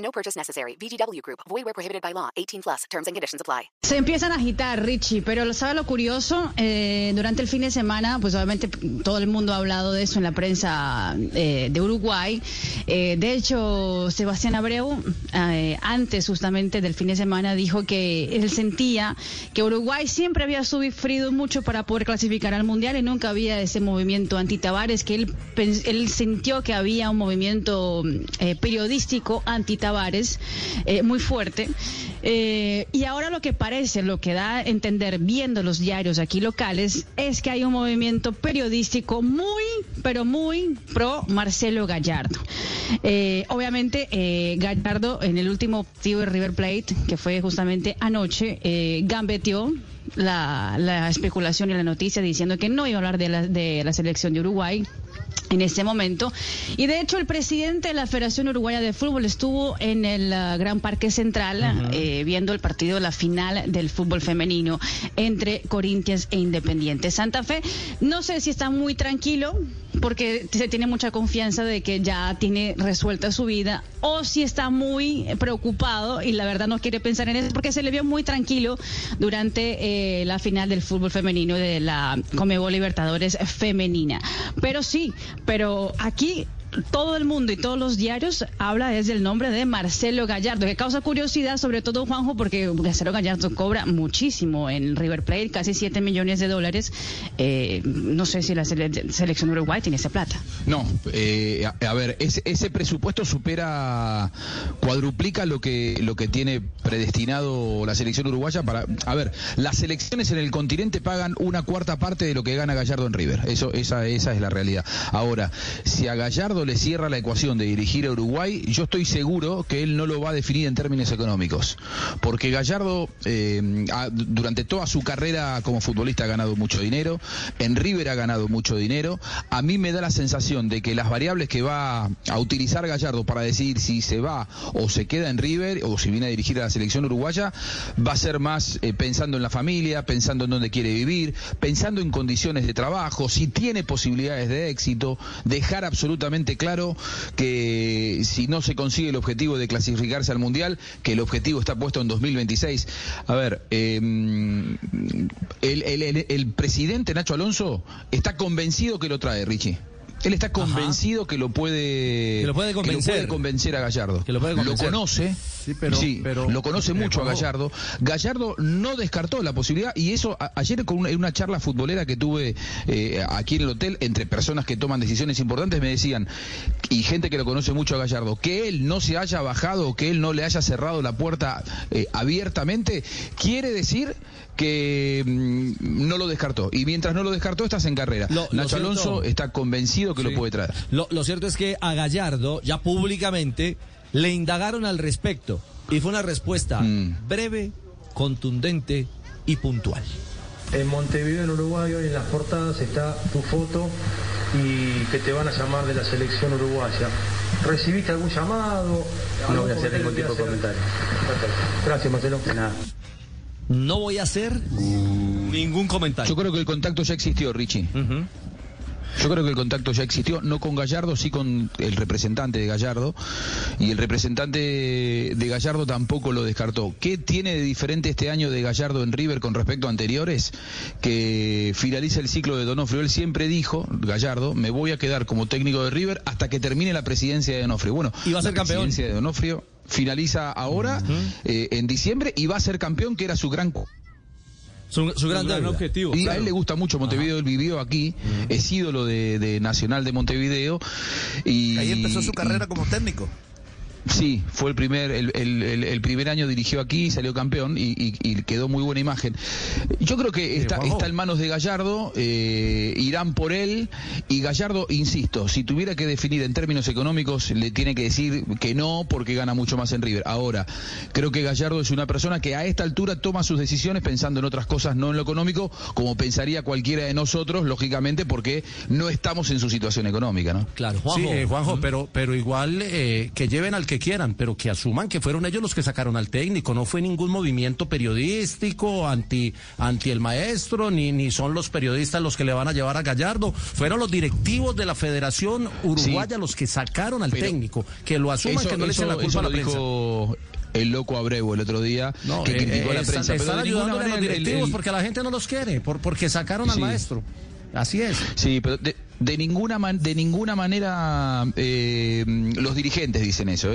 No purchase necessary. VGW Group. Void where prohibited by law. 18 plus. Terms and conditions apply. Se empiezan a agitar, Richie, pero ¿sabe lo curioso? Eh, durante el fin de semana, pues obviamente todo el mundo ha hablado de eso en la prensa eh, de Uruguay. Eh, de hecho, Sebastián Abreu, eh, antes justamente del fin de semana, dijo que él sentía que Uruguay siempre había sufrido mucho para poder clasificar al Mundial y nunca había ese movimiento anti-Tavares, que él, él sintió que había un movimiento eh, periodístico anti-Tavares eh, muy fuerte. Eh, y ahora lo que parece, lo que da a entender viendo los diarios aquí locales, es que hay un movimiento periodístico muy, pero muy pro Marcelo Gallardo. Eh, obviamente, eh, Gallardo en el último partido de River Plate, que fue justamente anoche, eh, gambeteó la, la especulación y la noticia diciendo que no iba a hablar de la, de la selección de Uruguay en este momento. Y de hecho el presidente de la Federación Uruguaya de Fútbol estuvo en el ah, Gran Parque Central eh, viendo el partido de la final del fútbol femenino entre Corinthians e Independiente Santa Fe. No sé si está muy tranquilo porque se tiene mucha confianza de que ya tiene resuelta su vida o si está muy preocupado y la verdad no quiere pensar en eso porque se le vio muy tranquilo durante eh, la final del fútbol femenino de la Comebol Libertadores femenina. Pero sí, pero aquí todo el mundo y todos los diarios habla desde el nombre de Marcelo Gallardo, que causa curiosidad, sobre todo Juanjo, porque Marcelo Gallardo cobra muchísimo en River Plate, casi 7 millones de dólares. Eh, no sé si la sele- selección Uruguay tiene esa plata. No, eh, a, a ver, ese, ese presupuesto supera, cuadruplica lo que lo que tiene predestinado la selección uruguaya para, a ver, las selecciones en el continente pagan una cuarta parte de lo que gana Gallardo en River, eso esa esa es la realidad. Ahora, si a Gallardo le cierra la ecuación de dirigir a Uruguay, yo estoy seguro que él no lo va a definir en términos económicos, porque Gallardo eh, durante toda su carrera como futbolista ha ganado mucho dinero, en River ha ganado mucho dinero. A mí me da la sensación de que las variables que va a utilizar Gallardo para decidir si se va o se queda en River o si viene a dirigir a la selección uruguaya va a ser más eh, pensando en la familia, pensando en dónde quiere vivir, pensando en condiciones de trabajo, si tiene posibilidades de éxito, dejar absolutamente claro que si no se consigue el objetivo de clasificarse al Mundial, que el objetivo está puesto en 2026. A ver, eh, el, el- el- el presidente Nacho Alonso está convencido que lo trae, Richie. Él está convencido que lo puede Que lo puede convencer. convencer a Gallardo. Que lo puede convencer. conoce, Sí, pero- pero- lo conoce mucho a. Gallardo. Gallardo no descartó la posibilidad y eso a- ayer con una, en una charla futbolera que tuve eh, aquí en el hotel entre personas que toman decisiones importantes me decían y gente que lo conoce mucho a Gallardo que él no se haya bajado que él no le haya cerrado la puerta eh, abiertamente quiere decir que mm, no lo descartó y mientras no lo descartó estás en carrera. Lo- lo Nacho Alonso está convencido que Sí. lo puede traer. Lo, lo cierto es que a Gallardo, ya públicamente, le indagaron al respecto. Y fue una respuesta Mm. breve, contundente y puntual. En Montevideo, en Uruguay, hoy en las portadas está tu foto y que te van a llamar de la selección uruguaya. ¿Recibiste algún llamado? No voy a hacer ningún tipo de comentario. Gracias, Marcelo. Nada. No voy a hacer ningún comentario. Yo creo que el contacto ya existió, Richie. Ujú. Yo creo que el contacto ya existió, no con Gallardo, sí con el representante de Gallardo. Y el representante de Gallardo tampoco lo descartó. ¿Qué tiene de diferente este año de Gallardo en River con respecto a anteriores? Que finaliza el ciclo de Donofrio. Él siempre dijo, Gallardo, me voy a quedar como técnico de River hasta que termine la presidencia de Donofrio. Bueno, Y va a ser la campeón. presidencia de Donofrio finaliza ahora, eh, en diciembre, y va a ser campeón, que era su gran Su, su gran objetivo. y a él le gusta mucho Montevideo, él vivió aquí, es ídolo de, de Nacional de Montevideo. Y Ahí empezó su carrera como técnico. Sí, fue el primer, el, el- el- el primer año dirigió aquí y salió campeón y, y- y quedó muy buena imagen. Yo creo que está, Juanjo. está en manos de Gallardo, eh, irán por él y Gallardo, insisto, si tuviera que definir en términos económicos, le tiene que decir que no porque gana mucho más en River. Ahora, creo que Gallardo es una persona que a esta altura toma sus decisiones pensando en otras cosas, no en lo económico, como pensaría cualquiera de nosotros, lógicamente, porque no estamos en su situación económica, ¿no? Claro, Sí, eh, Juanjo, pero, pero igual eh, que lleven al que quieran, pero que asuman que fueron ellos los que sacaron al técnico. No fue ningún movimiento periodístico anti, anti el maestro, ni, ni son los periodistas los que le van a llevar a Gallardo. Fueron los directivos de la Federación Uruguaya los que sacaron al técnico. Que lo asuman, que no le echen la culpa a la prensa. dijo el loco Abreu el otro día, No, que eh, criticó a la eh, prensa. están, ayudándole a los el- directivos el- porque la gente no los quiere, por, porque sacaron al maestro. Así es. Sí, pero de, de ninguna man- de ninguna manera eh, los dirigentes dicen eso.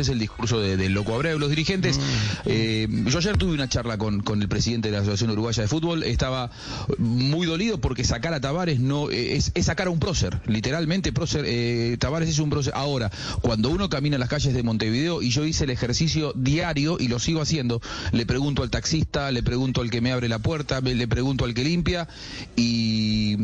Es el discurso de- del loco Abreu. Los dirigentes, eh, yo ayer tuve una charla con, con el presidente de la Asociación Uruguaya de Fútbol, estaba muy dolido porque sacar a Tavares no eh, es, es sacar a un prócer, literalmente prócer, eh, Tavares es un prócer. Ahora, cuando uno camina las calles de Montevideo y yo hice el ejercicio diario y lo sigo haciendo, le pregunto al taxista, le pregunto al que me abre la puerta, le pregunto al que limpia y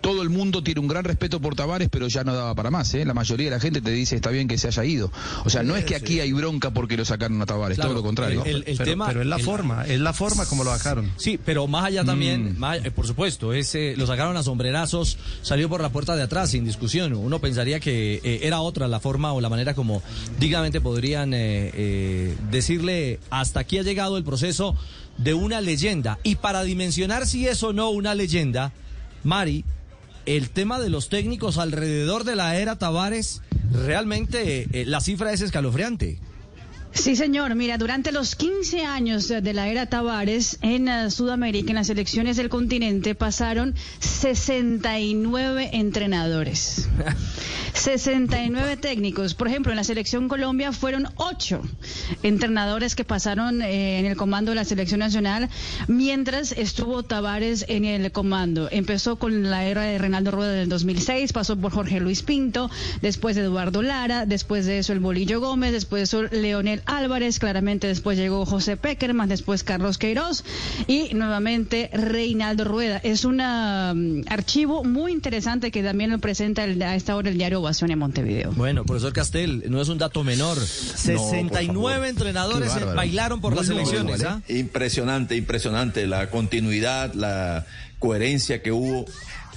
todo el mundo tiene un gran respeto por Tavares, pero ya no daba para más. ¿eh? La mayoría de la gente te dice está bien que se haya ido. O sea, no es que aquí hay bronca porque lo sacaron a Tavares, Claro, todo lo contrario. el- el pero, tema- pero es la el- forma, es la forma como lo sacaron. Sí, pero más allá también, más- eh, por supuesto, ese, lo sacaron a sombrerazos, salió por la puerta de atrás, sin discusión. Uno pensaría que eh, era otra la forma o la manera como dignamente podrían eh, eh, decirle hasta aquí ha llegado el proceso de una leyenda. Y para dimensionar si es o no una leyenda, Mari, el tema de los técnicos alrededor de la era Tavares, realmente eh, la cifra es escalofriante. Sí, señor. Mira, durante los 15 años de la era Tavares en eh, Sudamérica, en las elecciones del continente, pasaron 69 entrenadores. 69 técnicos. Por ejemplo, en la selección Colombia fueron 8 entrenadores que pasaron eh, en el comando de la selección nacional mientras estuvo Tavares en el comando. Empezó con la era de Reinaldo Rueda del 2006, pasó por Jorge Luis Pinto, después de Eduardo Lara, después de eso el Bolillo Gómez, después de eso Leonel Álvarez, claramente después llegó José Peckerman, después Carlos Queiroz y nuevamente Reinaldo Rueda. Es un ah, archivo muy interesante que también lo presenta el- a esta hora el diario Ovación en Montevideo. Bueno, profesor Castel, no es un dato menor. 69 entrenadores bailaron por las elecciones. ¿ah? Impresionante, impresionante la continuidad, la coherencia que hubo.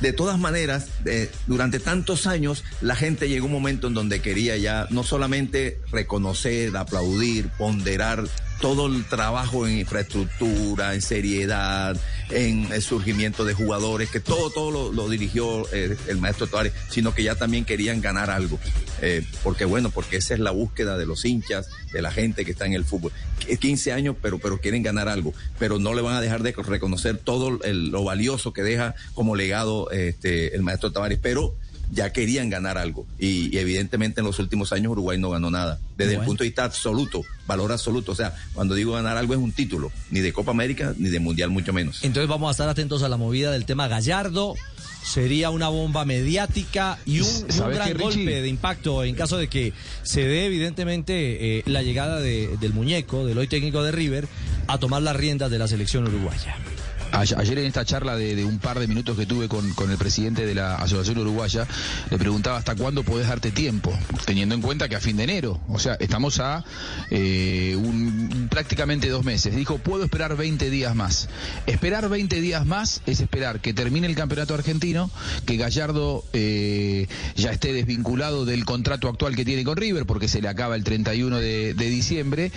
De todas maneras, eh, durante tantos años, la gente llegó a un momento en donde quería ya no solamente reconocer, aplaudir, ponderar todo el trabajo en infraestructura, en seriedad, en el surgimiento de jugadores, que todo, todo lo, dirigió eh, el maestro Tavares, sino que ya también querían ganar algo. Eh, porque bueno, porque esa es la búsqueda de los hinchas, de la gente que está en el fútbol. Qu- 15 años, pero, pero quieren ganar algo, pero no le van a dejar de reconocer todo el- lo valioso que deja como legado este, el maestro Tavares, pero ya querían ganar algo. Y, y evidentemente en los últimos años Uruguay no ganó nada. Desde el punto de vista absoluto, valor absoluto. O sea, cuando digo ganar algo es un título, ni de Copa América, ni de Mundial, mucho menos. Entonces vamos a estar atentos a la movida del tema Gallardo. Sería una bomba mediática y un, y un ¿Sabes gran qué, golpe de impacto en caso de que se dé evidentemente eh, la llegada de- del muñeco, del hoy técnico de River, a tomar las riendas de la selección uruguaya. Ayer, en esta charla de, un par de minutos que tuve con, el presidente de la Asociación Uruguaya, le preguntaba hasta cuándo podés darte tiempo, teniendo en cuenta que a fin de enero, o sea, estamos a eh, prácticamente dos meses. Dijo, puedo esperar 20 días más. Esperar 20 días más es esperar que termine el campeonato argentino, que Gallardo eh, ya esté desvinculado del contrato actual que tiene con River, porque se le acaba el 31 de, de diciembre,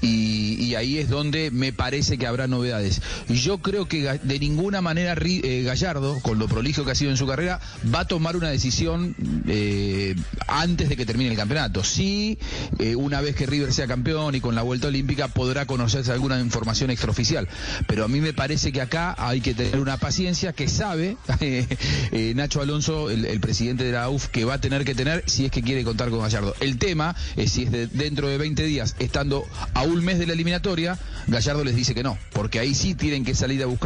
y ahí es donde me parece que habrá novedades. Yo creo que de ninguna manera eh, Gallardo, con lo prolijo que ha sido en su carrera, va a tomar una decisión eh, antes de que termine el campeonato. Sí, eh, una vez que River sea campeón y con la vuelta olímpica podrá conocerse alguna información extraoficial. Pero a mí me parece que acá hay que tener una paciencia que sabe Nacho Alonso, el, presidente de la UF, que va a tener que tener si es que quiere contar con Gallardo. El tema es si es de, dentro de 20 días, estando a un mes de la eliminatoria, Gallardo les dice que no, porque ahí sí tienen que salir a